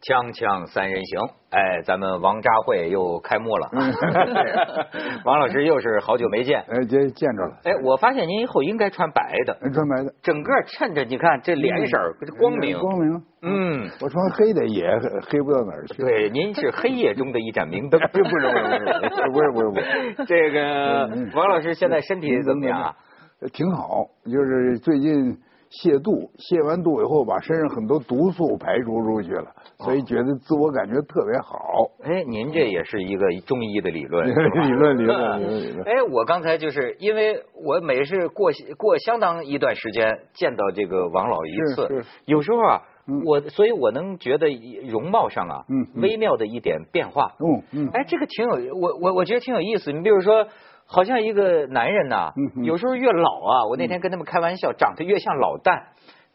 锵锵三人行，哎，咱们王扎会又开幕了。王老师又是好久没见，哎，见见着了。哎，我发现您以后应该穿白的，穿白的，整个衬着，你看这脸色光明，光明。嗯，我穿黑的也黑不到哪儿去。对，您是黑夜中的一盏明灯，不是不是不是不是不是不是。这个王老师现在身体怎么样？挺好，就是最近。泻肚，泻完肚以后，把身上很多毒素排除出去了，所以觉得自我感觉特别好。哎，您这也是一个中医的理论，理论 理论理论。哎，我刚才就是因为我每是过过相当一段时间见到这个王老一次，有时候啊，我所以我能觉得容貌上啊，微妙的一点变化。嗯嗯。哎，这个挺有我我我觉得挺有意思。你比如说。好像一个男人呐，有时候越老啊，我那天跟他们开玩笑，长得越像老旦。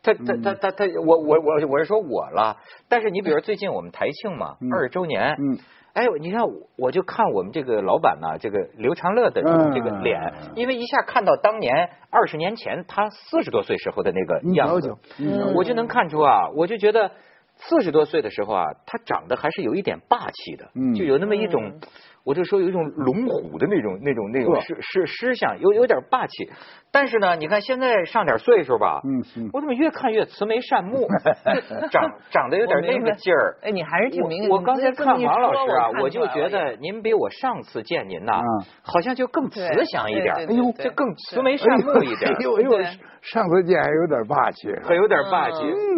他他他他他，我我我我是说我了。但是你比如最近我们台庆嘛，二十周年，哎，你看我就看我们这个老板呐，这个刘长乐的这个脸，因为一下看到当年二十年前他四十多岁时候的那个样子，我就能看出啊，我就觉得四十多岁的时候啊，他长得还是有一点霸气的，就有那么一种。我就说有一种龙虎的那种、那种、那种狮狮狮相，有有点霸气。但是呢，你看现在上点岁数吧，嗯，我怎么越看越慈眉善目，长 长得有点那个劲儿。哎，你还是挺明。我刚才看王老师啊，我就觉得您比我上次见您呐，好像就更慈祥一点，哎呦，就更慈眉善目一点。哎呦哎呦，上次见还有点霸气，还有点霸气。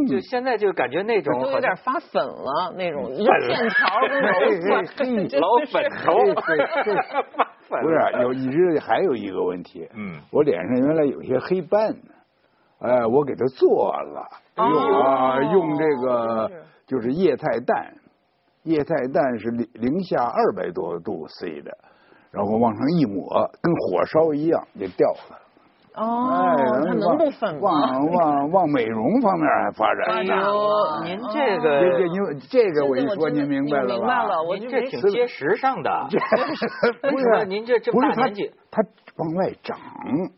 就现在就感觉那种有点发粉了，那种线条都老粉头。不是有一直还有一个问题，嗯，我脸上原来有些黑斑，哎，我给它做了，用啊用这个就是液态氮，液态氮是零零下二百多度 C 的，然后往上一抹，跟火烧一样就掉了。哦，他能不粉吗？往往往美容方面还发展。哎呦，您这个这这这个我一说您明白了吧？您这挺接时尚的。不是，您这这 么大年纪，它往外长。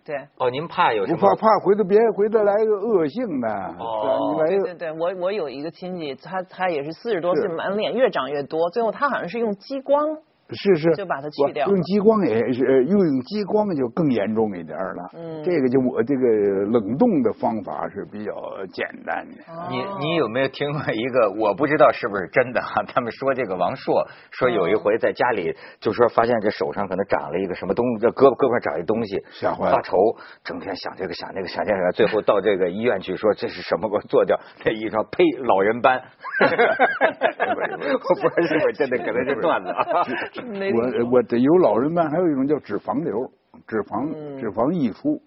对。哦，您怕有什么？怕怕回头别回头来个恶性的。哦。对对对，我我有一个亲戚，他他也是四十多岁，满脸越长越多，最后他好像是用激光。是是，就把它去掉。用激光也是，用激光就更严重一点了。嗯，这个就我这个冷冻的方法是比较简单的。你你有没有听过一个？我不知道是不是真的哈。他们说这个王朔说有一回在家里就说发现这手上可能长了一个什么东，这胳膊胳膊长一东西，吓坏了，发愁，整天想这个想那个想这个，最后到这个医院去说这是什么给我做掉？这医生呸，老人斑。我不知道是不是真的，可能是段子啊。我我得有老人斑，还有一种叫脂肪瘤，脂肪脂肪溢出。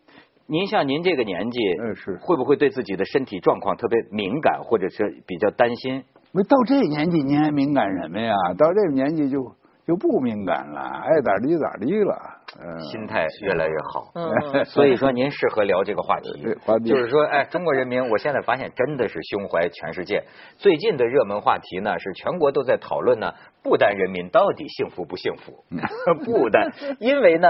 您像您这个年纪，嗯是，会不会对自己的身体状况特别敏感，或者是比较担心？没到这年纪，您还敏感什么呀？到这个年纪就就不敏感了，爱咋地咋地了。心态越来越好，所以说您适合聊这个话题。就是说，哎，中国人民，我现在发现真的是胸怀全世界。最近的热门话题呢，是全国都在讨论呢，不丹人民到底幸福不幸福？不丹，因为呢，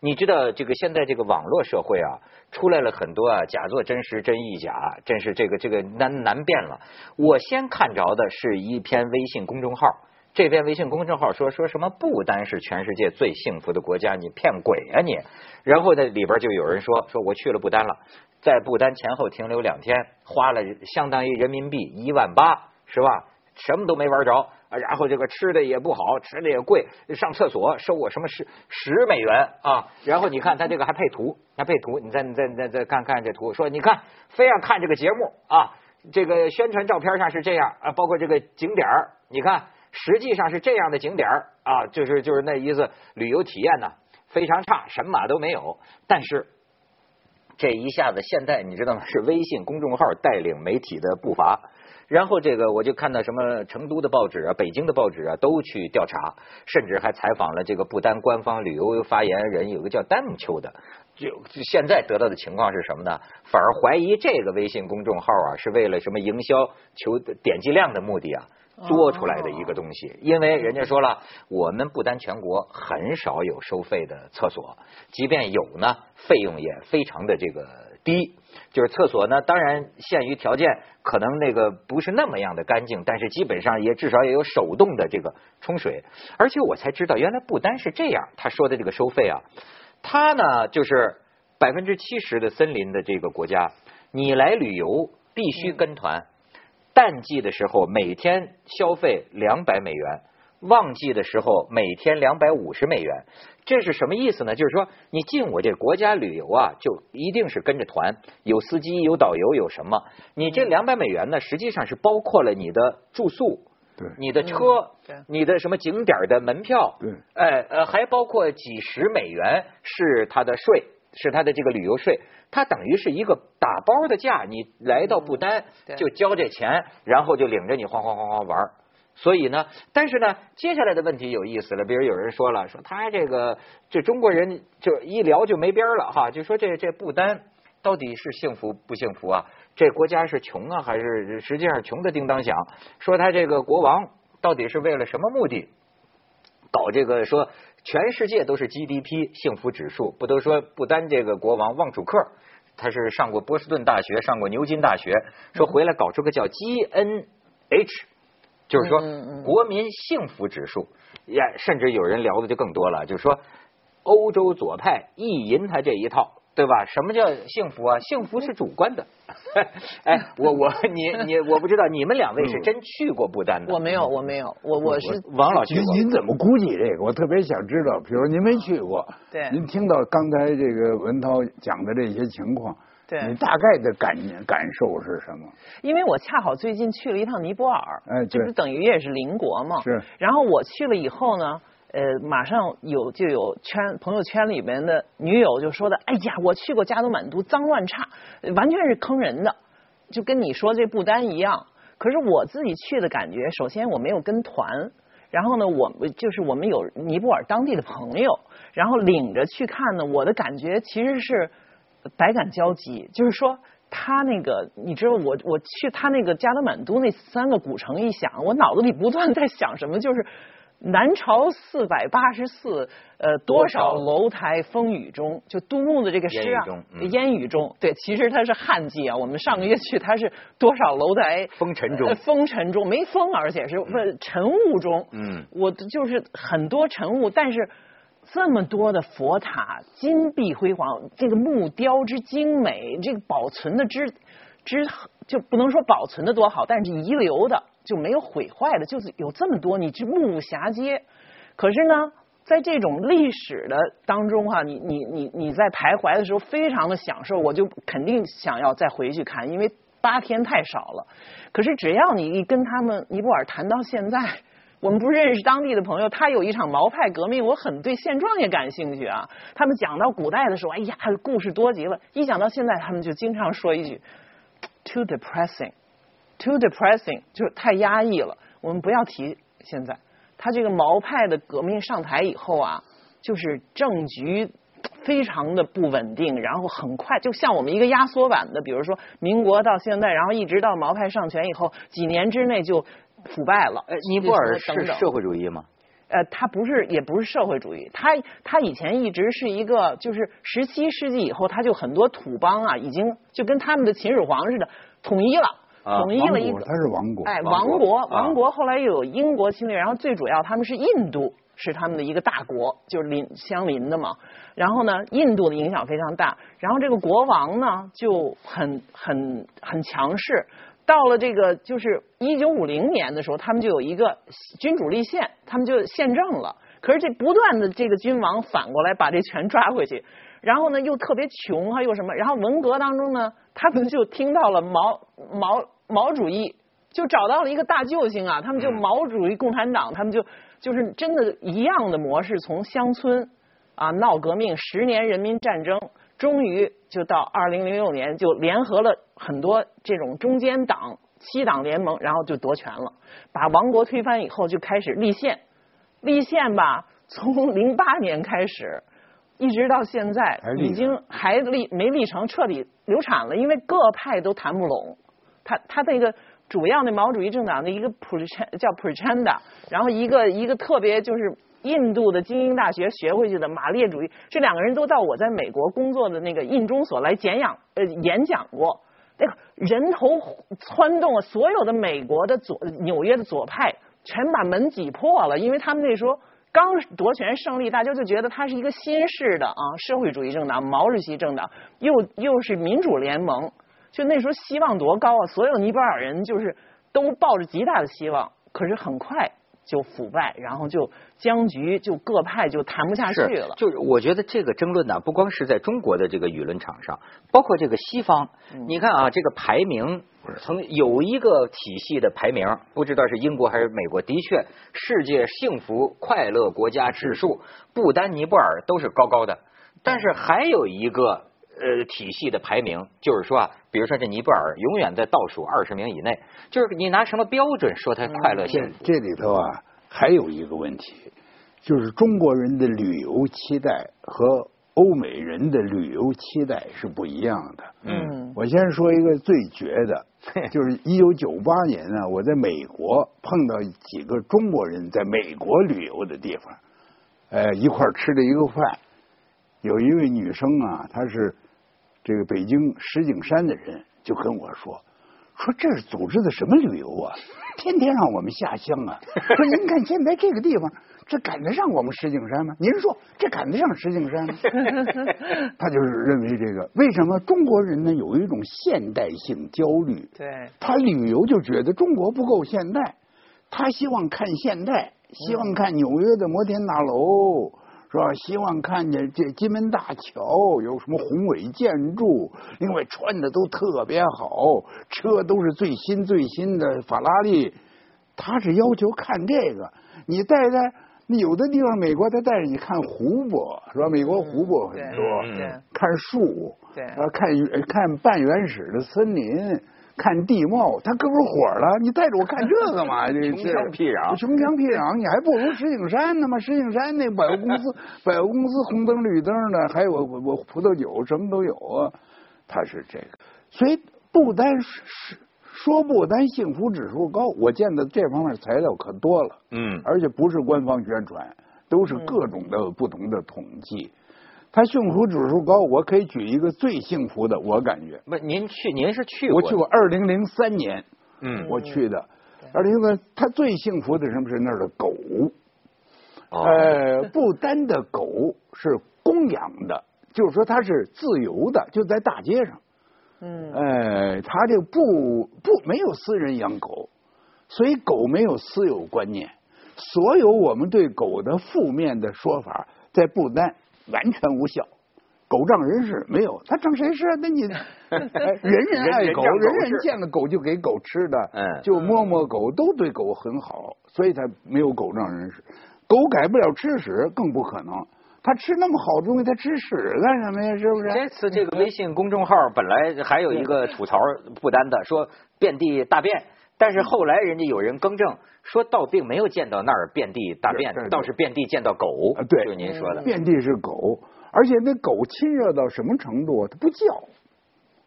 你知道这个现在这个网络社会啊，出来了很多啊，假作真实，真亦假，真是这个这个难难辨了。我先看着的是一篇微信公众号。这篇微信公众号说说什么不丹是全世界最幸福的国家，你骗鬼啊你！然后呢里边就有人说说我去了不丹了，在不丹前后停留两天，花了相当于人民币一万八，是吧？什么都没玩着，然后这个吃的也不好，吃的也贵，上厕所收我什么十十美元啊！然后你看他这个还配图，还配图，你再你再再再看看这图，说你看非要看这个节目啊，这个宣传照片上是这样啊，包括这个景点你看。实际上是这样的景点啊，就是就是那意思，旅游体验呢非常差，什么都没有。但是这一下子，现在你知道吗？是微信公众号带领媒体的步伐。然后这个我就看到什么成都的报纸啊、北京的报纸啊都去调查，甚至还采访了这个不丹官方旅游发言人，有个叫丹姆秋的。就就现在得到的情况是什么呢？反而怀疑这个微信公众号啊是为了什么营销、求点击量的目的啊。多出来的一个东西，因为人家说了，我们不丹全国很少有收费的厕所，即便有呢，费用也非常的这个低。就是厕所呢，当然限于条件，可能那个不是那么样的干净，但是基本上也至少也有手动的这个冲水。而且我才知道，原来不单是这样，他说的这个收费啊，他呢就是百分之七十的森林的这个国家，你来旅游必须跟团，淡季的时候每天消费两百美元。旺季的时候，每天两百五十美元，这是什么意思呢？就是说，你进我这国家旅游啊，就一定是跟着团，有司机、有导游、有什么？你这两百美元呢，实际上是包括了你的住宿，对，你的车，对，你的什么景点的门票，对，哎呃，还包括几十美元是他的税，是他的这个旅游税，他等于是一个打包的价。你来到不丹就交这钱，然后就领着你哗哗哗哗玩。所以呢，但是呢，接下来的问题有意思了。比如有人说了，说他这个这中国人就一聊就没边了哈，就说这这不丹到底是幸福不幸福啊？这国家是穷啊，还是实际上穷的叮当响？说他这个国王到底是为了什么目的搞这个？说全世界都是 GDP 幸福指数，不都说不单这个国王旺楚克，他是上过波士顿大学，上过牛津大学，说回来搞出个叫 GNH。就是说，国民幸福指数，呀，甚至有人聊的就更多了，就是说，欧洲左派意淫他这一套，对吧？什么叫幸福啊？幸福是主观的。哎，我我你你，我不知道你们两位是真去过不丹的？我没有，我没有，我我是王老去过。您怎么估计这个？我特别想知道，比如您没去过，对，您听到刚才这个文涛讲的这些情况。对，你大概的感感受是什么？因为我恰好最近去了一趟尼泊尔，哎，这不等于也是邻国嘛。是。然后我去了以后呢，呃，马上有就有圈朋友圈里面的女友就说的，哎呀，我去过加德满都，脏乱差，完全是坑人的，就跟你说这不丹一样。可是我自己去的感觉，首先我没有跟团，然后呢，我就是我们有尼泊尔当地的朋友，然后领着去看呢，我的感觉其实是。百感交集，就是说他那个，你知道我我去他那个加德满都那三个古城一想，我脑子里不断在想什么，就是南朝四百八十四，呃，多少楼台风雨中，就杜牧的这个诗啊，烟雨中，对，其实它是旱季啊，我们上个月去，它是多少楼台？风尘中，风尘中没风，而且是晨雾中，嗯，我就是很多晨雾，但是。这么多的佛塔，金碧辉煌，这个木雕之精美，这个保存的之之就不能说保存的多好，但是遗留的就没有毁坏的，就是有这么多，你这目不暇接。可是呢，在这种历史的当中哈，你你你你在徘徊的时候，非常的享受，我就肯定想要再回去看，因为八天太少了。可是只要你一跟他们尼泊尔谈到现在。我们不认识当地的朋友，他有一场毛派革命，我很对现状也感兴趣啊。他们讲到古代的时候，哎呀，故事多极了。一讲到现在，他们就经常说一句，too depressing depressing，too depressing，就是太压抑了。我们不要提现在。他这个毛派的革命上台以后啊，就是政局非常的不稳定，然后很快就像我们一个压缩版的，比如说民国到现在，然后一直到毛派上权以后，几年之内就。腐败了。呃，尼泊尔是社会主义吗？呃，他不是，也不是社会主义。他他以前一直是一个，就是十七世纪以后，他就很多土邦啊，已经就跟他们的秦始皇似的统一了，统一了一个。它是王国。哎，王国，王国后来又有英国侵略，然后最主要他们是印度是他们的一个大国，就是邻相邻的嘛。然后呢，印度的影响非常大。然后这个国王呢就很很很强势。到了这个就是一九五零年的时候，他们就有一个君主立宪，他们就宪政了。可是这不断的这个君王反过来把这权抓回去，然后呢又特别穷，还有什么？然后文革当中呢，他们就听到了毛毛毛主义，就找到了一个大救星啊！他们就毛主义共产党，他们就就是真的一样的模式，从乡村啊闹革命，十年人民战争。终于就到二零零六年，就联合了很多这种中间党、七党联盟，然后就夺权了，把王国推翻以后，就开始立宪。立宪吧，从零八年开始，一直到现在，已经还立没立成，彻底流产了，因为各派都谈不拢。他他那个主要的毛主义政党的一个叫 pretend，然后一个一个特别就是印度的精英大学学回去的马列主义，这两个人都到我在美国工作的那个印中所来简养呃演讲过，那个人头窜动啊，所有的美国的左纽约的左派全把门挤破了，因为他们那时候刚夺权胜利，大家就觉得他是一个新式的啊社会主义政党，毛主席政党，又又是民主联盟，就那时候希望多高啊，所有尼泊尔人就是都抱着极大的希望，可是很快。就腐败，然后就僵局，就各派就谈不下去了。就是我觉得这个争论呢，不光是在中国的这个舆论场上，包括这个西方。你看啊，这个排名曾有一个体系的排名，不知道是英国还是美国。的确，世界幸福快乐国家指数，不丹、尼泊尔都是高高的。但是还有一个呃体系的排名，就是说啊，比如说这尼泊尔永远在倒数二十名以内。就是你拿什么标准说它快乐性？这里头啊。还有一个问题，就是中国人的旅游期待和欧美人的旅游期待是不一样的。嗯，我先说一个最绝的，就是一九九八年呢，我在美国碰到几个中国人在美国旅游的地方，呃，一块吃了一个饭，有一位女生啊，她是这个北京石景山的人，就跟我说。说这是组织的什么旅游啊？天天让我们下乡啊！说您看现在这个地方，这赶得上我们石景山吗？您说这赶得上石景山吗？他就是认为这个，为什么中国人呢有一种现代性焦虑？对，他旅游就觉得中国不够现代，他希望看现代，希望看纽约的摩天大楼。是吧？希望看见这金门大桥有什么宏伟建筑，另外穿的都特别好，车都是最新最新的法拉利。他是要求看这个，你带带，有的地方美国他带着你看湖泊，是吧？美国湖泊很多，看树，看看半原始的森林。看地貌，他搁不火了？你带着我看这个嘛？这穷乡僻壤，穷乡僻壤，你还不如石景山呢嘛？石景山那百货公司，百货公司红灯绿灯的，还有我我葡萄酒什么都有啊。他是这个，所以不单是说不单幸福指数高，我见的这方面材料可多了。嗯，而且不是官方宣传，都是各种的不同的统计。他幸福指数高，我可以举一个最幸福的，我感觉。不，您去，您是去过？我去过，二零零三年，嗯，我去的。二零零三，他最幸福的什么是那儿的狗？呃，不丹的狗是公养的，就是说它是自由的，就在大街上。嗯。呃，他这不不没有私人养狗，所以狗没有私有观念。所有我们对狗的负面的说法，在不丹。完全无效，狗仗人势没有，他仗谁势？那你 人人爱狗，人人见了狗就给狗吃的，嗯，就摸摸狗，都对狗很好，所以才没有狗仗人势。狗改不了吃屎，更不可能。他吃那么好的东西，他吃屎干什么呀？是不是？这次这个微信公众号本来还有一个吐槽不丹的，说遍地大便，但是后来人家有人更正。说倒并没有见到那儿遍地大便，倒是遍地见到狗。对，就您说的，遍地是狗，而且那狗亲热到什么程度？它不叫，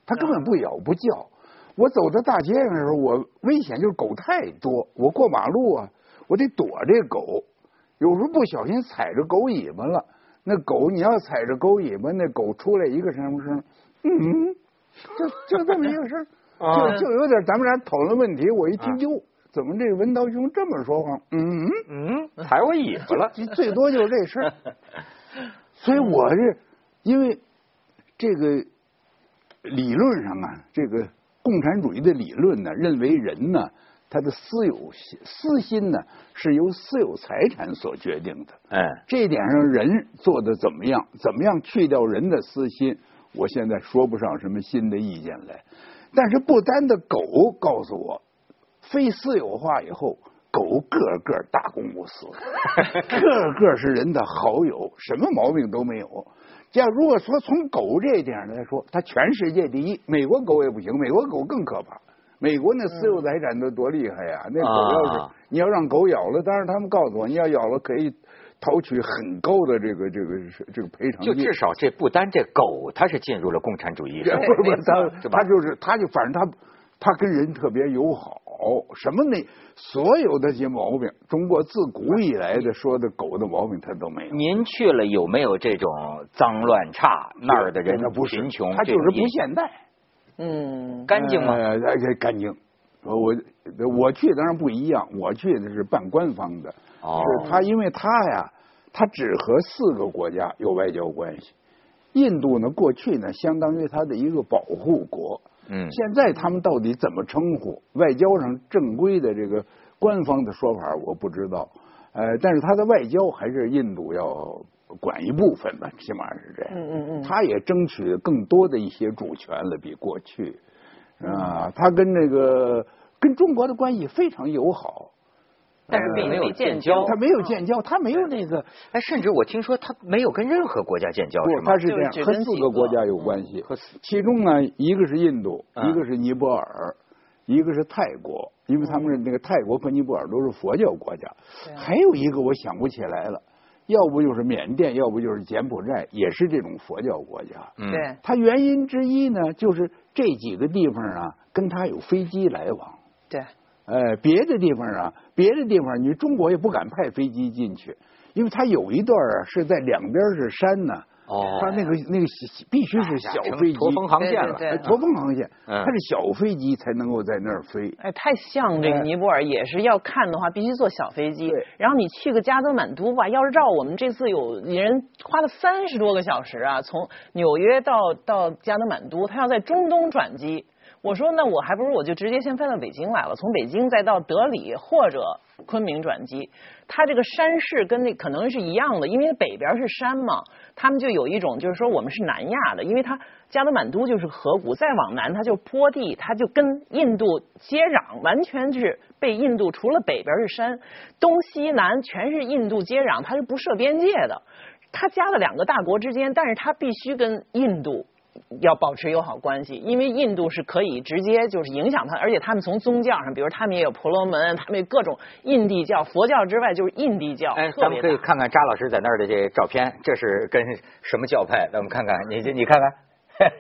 它根本不咬不叫。我走在大街上的时候，我危险就是狗太多，我过马路啊，我得躲这狗。有时候不小心踩着狗尾巴了，那狗你要踩着狗尾巴，那狗出来一个什么声？嗯，就就这么一个声，就就有点咱们俩讨论问题，我一听哟。怎么这个文涛兄这么说话？嗯嗯，踩我尾巴了，最多就是这事儿。所以我是因为这个理论上啊，这个共产主义的理论呢，认为人呢，他的私有私心呢，是由私有财产所决定的。哎，这一点上人做的怎么样？怎么样去掉人的私心？我现在说不上什么新的意见来。但是不丹的狗告诉我。非私有化以后，狗个个大公无私，个个是人的好友，什么毛病都没有。这样如果说从狗这一点来说，它全世界第一。美国狗也不行，美国狗更可怕。美国那私有财产都多厉害呀！那狗要是你要让狗咬了，当然他们告诉我，你要咬了可以讨取很高的这个这个这个赔偿就至少这不单这狗，它是进入了共产主义，不是不是，他他就是他就反正他他跟人特别友好。什么那所有的些毛病，中国自古以来的说的狗的毛病他都没有。您去了有没有这种脏乱差那儿的人贫穷？他就是不现代。嗯，干净吗？呃，干净。我我去当然不一样，我去的是办官方的。哦。是他，因为他呀，他只和四个国家有外交关系。印度呢，过去呢，相当于他的一个保护国。嗯。现在他们到底怎么称呼？外交上正规的这个官方的说法我不知道。呃，但是他的外交还是印度要管一部分吧，起码是这样。嗯嗯嗯。他也争取更多的一些主权了，比过去。啊，他跟那个跟中国的关系非常友好。但是并没有建交，他没有建交，他没有那个，哎，甚至我听说他没有跟任何国家建交，不，他是这样，和四个国家有关系，其中呢，一个是印度，一个是尼泊尔，一个是泰国，因为他们那个泰国和尼泊尔都是佛教国家，还有一个我想不起来了，要不就是缅甸，要不就是柬埔寨，也是这种佛教国家。对，它原因之一呢，就是这几个地方啊，跟他有飞机来往。对。呃，别的地方啊，别的地方你中国也不敢派飞机进去，因为它有一段啊是在两边是山呢。哦。它那个那个必须是小飞机。驼峰航线了。驼峰航线，它是小飞机才能够在那儿飞。哎，太像这个尼泊尔，也是要看的话，必须坐小飞机。对。然后你去个加德满都吧，要是照我们这次有人花了三十多个小时啊，从纽约到到加德满都，他要在中东转机。我说那我还不如我就直接先飞到北京来了，从北京再到德里或者昆明转机。它这个山势跟那可能是一样的，因为北边是山嘛，他们就有一种就是说我们是南亚的，因为它加德满都就是河谷，再往南它就坡地，它就跟印度接壤，完全就是被印度除了北边是山，东西南全是印度接壤，它是不设边界的。它夹了两个大国之间，但是它必须跟印度。要保持友好关系，因为印度是可以直接就是影响他，而且他们从宗教上，比如他们也有婆罗门，他们有各种印地教，佛教之外就是印地教。哎，咱们可以看看扎老师在那儿的这照片，这是跟什么教派？咱们看看，你你看看，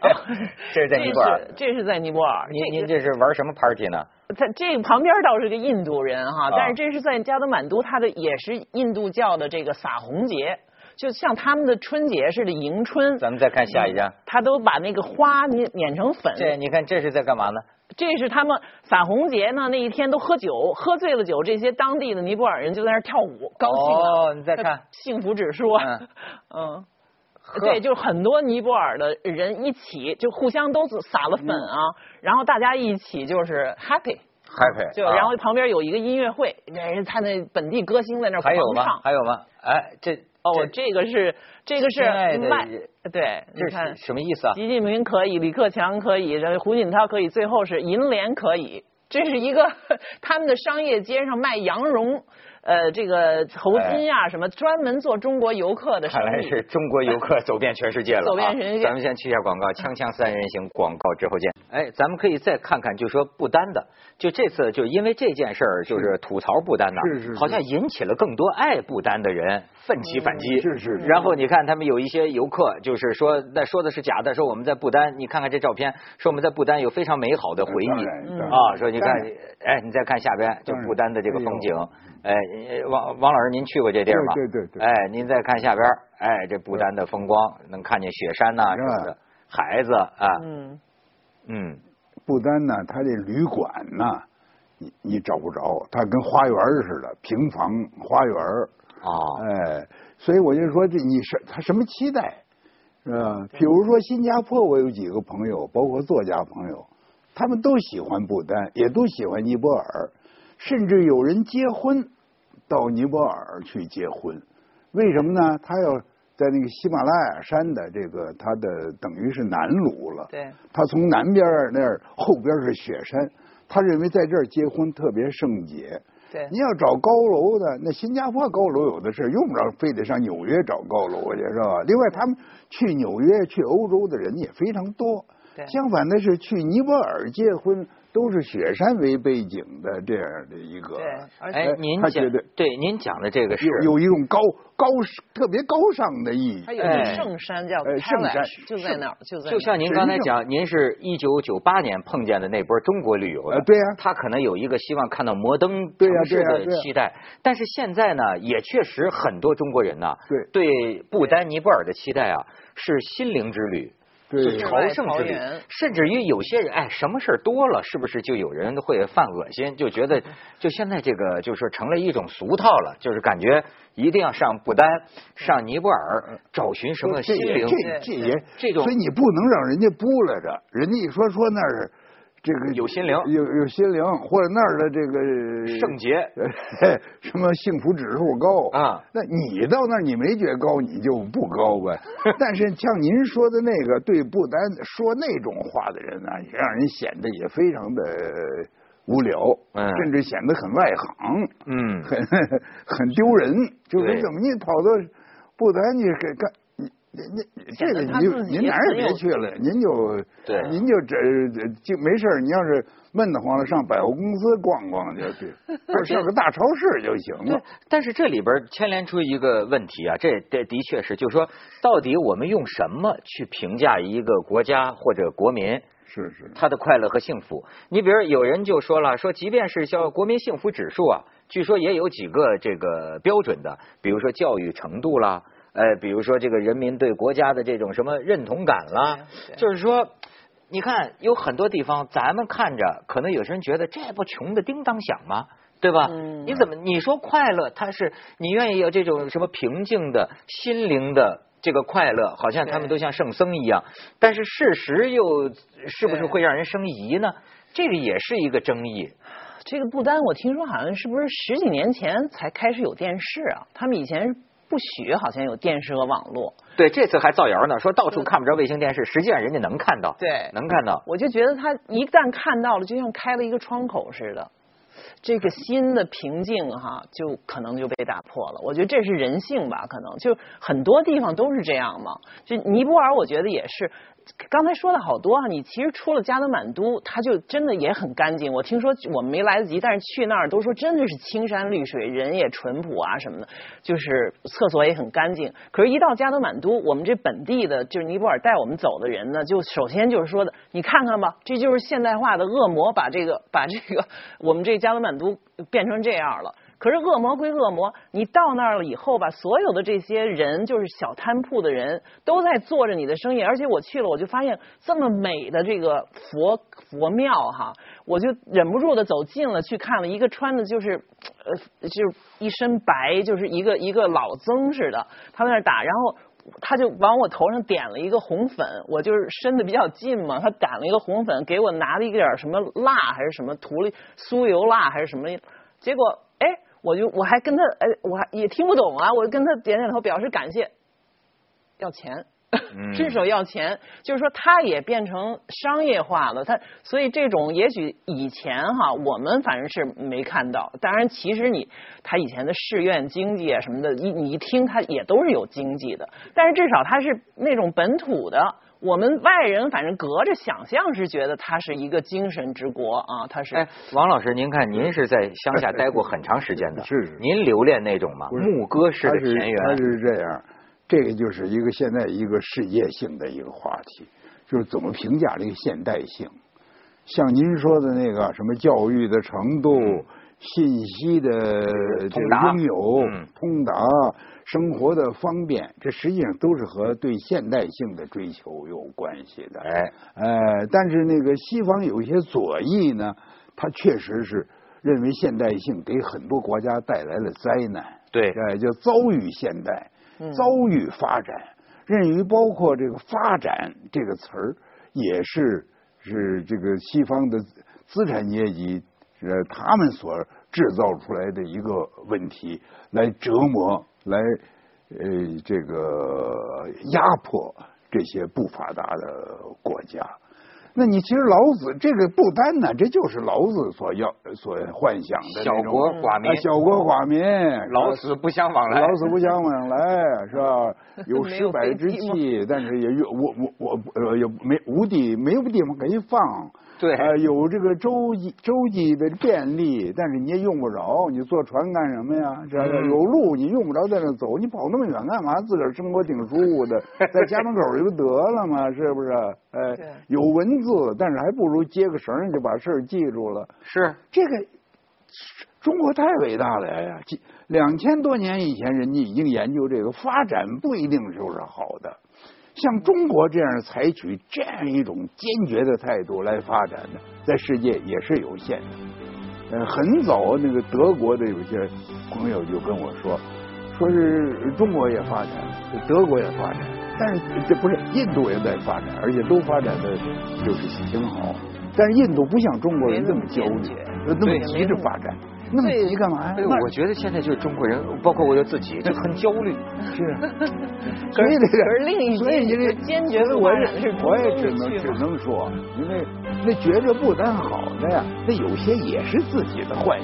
这是在尼泊尔，这是在尼泊尔。您您这是玩什么 party 呢？他这旁边倒是个印度人哈，但是这是在加德满都，他的也是印度教的这个撒红节。就像他们的春节似的迎春，咱们再看下一张，他都把那个花碾碾成粉。这你看这是在干嘛呢？这是他们撒红节呢，那一天都喝酒，喝醉了酒，这些当地的尼泊尔人就在那跳舞，高兴哦，你再看。幸福指数，嗯，对，就是很多尼泊尔的人一起就互相都撒了粉啊，然后大家一起就是 happy happy，就然后旁边有一个音乐会，人他那本地歌星在那狂唱，还有吗？哎，这。哦，这个是这个是卖，对，你看什么意思啊？习近平可以，李克强可以，胡锦涛可以，最后是银联可以，这是一个他们的商业街上卖羊绒。呃，这个头巾呀，什么专门做中国游客的，看来是中国游客走遍全世界了。走遍全世界。咱们先去一下广告，锵锵三人行广告之后见。哎，咱们可以再看看，就说不丹的，就这次就因为这件事儿，就是吐槽不丹呢，是是，好像引起了更多爱不丹的人奋起反击。是是。然后你看，他们有一些游客，就是说那说的是假的，说我们在不丹，你看看这照片，说我们在不丹有非常美好的回忆啊。说你看，哎，你再看下边，就不丹的这个风景。哎，王王老师，您去过这地儿吗？对对对。哎，您再看下边，哎，这不丹的风光，能看见雪山呐什么的，孩子啊。嗯。嗯。不丹呢，它这旅馆呢，你你找不着，它跟花园似的，平房花园。哦。哎，所以我就说，这你是他什么期待，是吧？比如说新加坡，我有几个朋友，包括作家朋友，他们都喜欢不丹，也都喜欢尼泊尔。甚至有人结婚到尼泊尔去结婚，为什么呢？他要在那个喜马拉雅山的这个他的等于是南麓了。对。他从南边那儿后边是雪山，他认为在这儿结婚特别圣洁。对。你要找高楼的，那新加坡高楼有的是，用不着非得上纽约找高楼去，是吧？另外，他们去纽约、去欧洲的人也非常多。对。相反的是，去尼泊尔结婚。都是雪山为背景的这样的一个。对，哎，您讲对您讲的这个是有一种高高特别高尚的意义。它有个圣山叫圣山，就在那儿，就在。就像您刚才讲，您是一九九八年碰见的那波中国旅游的，对呀，他可能有一个希望看到摩登城市的期待，但是现在呢，也确实很多中国人呢，对对不丹尼泊尔的期待啊，是心灵之旅。是朝圣之旅，甚至于有些人，哎，什么事儿多了，是不是就有人会犯恶心？就觉得，就现在这个，就是成了一种俗套了，就是感觉一定要上不丹、上尼泊尔找寻什么心灵，这这也这种，所以你不能让人家不来着，人家一说说那儿。这个有心灵，有有心灵，或者那儿的这个圣洁，什么幸福指数高啊？那你到那儿你没觉高，你就不高呗。但是像您说的那个，对不丹说那种话的人呢，让人显得也非常的无聊，甚至显得很外行，嗯，很 很丢人。就是怎么你跑到不丹你给干？您您这个您您哪儿也别去了，您就对，您就这就没事你要是闷得慌了，上百货公司逛逛就去，或者个大超市就行了。但是这里边牵连出一个问题啊，这这的确是，就是说，到底我们用什么去评价一个国家或者国民？是是，他的快乐和幸福。你比如有人就说了，说即便是叫国民幸福指数啊，据说也有几个这个标准的，比如说教育程度啦。哎，比如说这个人民对国家的这种什么认同感啦，就是说，你看有很多地方，咱们看着可能有些人觉得这不穷的叮当响吗？对吧？你怎么你说快乐，它是你愿意有这种什么平静的心灵的这个快乐，好像他们都像圣僧一样，但是事实又是不是会让人生疑呢？这个也是一个争议。这个不丹，我听说好像是不是十几年前才开始有电视啊？他们以前。不许好像有电视和网络，对，这次还造谣呢，说到处看不着卫星电视，实际上人家能看到，对，能看到。我就觉得他一旦看到了，就像开了一个窗口似的，这个新的平静哈，就可能就被打破了。我觉得这是人性吧，可能就很多地方都是这样嘛。就尼泊尔，我觉得也是。刚才说的好多啊，你其实出了加德满都，它就真的也很干净。我听说我们没来得及，但是去那儿都说真的是青山绿水，人也淳朴啊什么的，就是厕所也很干净。可是，一到加德满都，我们这本地的，就是尼泊尔带我们走的人呢，就首先就是说的，你看看吧，这就是现代化的恶魔把这个把这个我们这加德满都变成这样了。可是恶魔归恶魔，你到那儿了以后吧，所有的这些人就是小摊铺的人都在做着你的生意，而且我去了，我就发现这么美的这个佛佛庙哈，我就忍不住的走近了去看了一个穿的就是呃就是一身白，就是一个一个老僧似的，他在那儿打，然后他就往我头上点了一个红粉，我就是伸的比较近嘛，他点了一个红粉，给我拿了一点什么蜡还是什么涂了酥油蜡还是什么，结果。我就我还跟他哎，我还也听不懂啊，我就跟他点点头表示感谢，要钱，伸手要钱，就是说他也变成商业化了，他所以这种也许以前哈，我们反正是没看到，当然其实你他以前的寺院经济啊什么的，一你一听他也都是有经济的，但是至少他是那种本土的。我们外人反正隔着想象是觉得它是一个精神之国啊，它是。哎，王老师，您看您是在乡下待过很长时间的，是您留恋那种吗？牧歌式的田园。它是这样，这个就是一个现在一个世界性的一个话题，就是怎么评价这个现代性。像您说的那个什么教育的程度、信息的这个拥有、通达。生活的方便，这实际上都是和对现代性的追求有关系的。哎，呃，但是那个西方有一些左翼呢，他确实是认为现代性给很多国家带来了灾难。对，哎，叫遭遇现代，遭遇发展，认为包括这个发展这个词儿，也是是这个西方的资产阶级呃他们所制造出来的一个问题，来折磨。来，呃，这个压迫这些不发达的国家。那你其实老子这个不单呢，这就是老子所要、所幻想的小国寡民，小国寡民，老死不相往来，老死不相往来，是吧？有失败之气，但是也有我我我呃也没无地没有地方可以放。对，有这个洲际洲际的便利，但是你也用不着。你坐船干什么呀？这有路你用不着在那走，你跑那么远干嘛？自个儿生活挺舒服的，在家门口就得了嘛，是不是？哎，有文字，但是还不如接个绳就把事儿记住了。是这个中国太伟大了呀！两千多年以前，人家已经研究这个发展不一定就是好的。像中国这样采取这样一种坚决的态度来发展的，在世界也是有限的。呃，很早那个德国的有些朋友就跟我说，说是中国也发展，德国也发展，但是这不是印度也在发展，而且都发展的就是挺好。但是印度不像中国人那么焦虑，那么急着发展。那么急干嘛呀？我觉得现在就是中国人，包括我自己，就很焦虑。是，所以这个，另一件，因为坚决的，我也我也只能只能说，因为那觉着不但好的呀，那有些也是自己的幻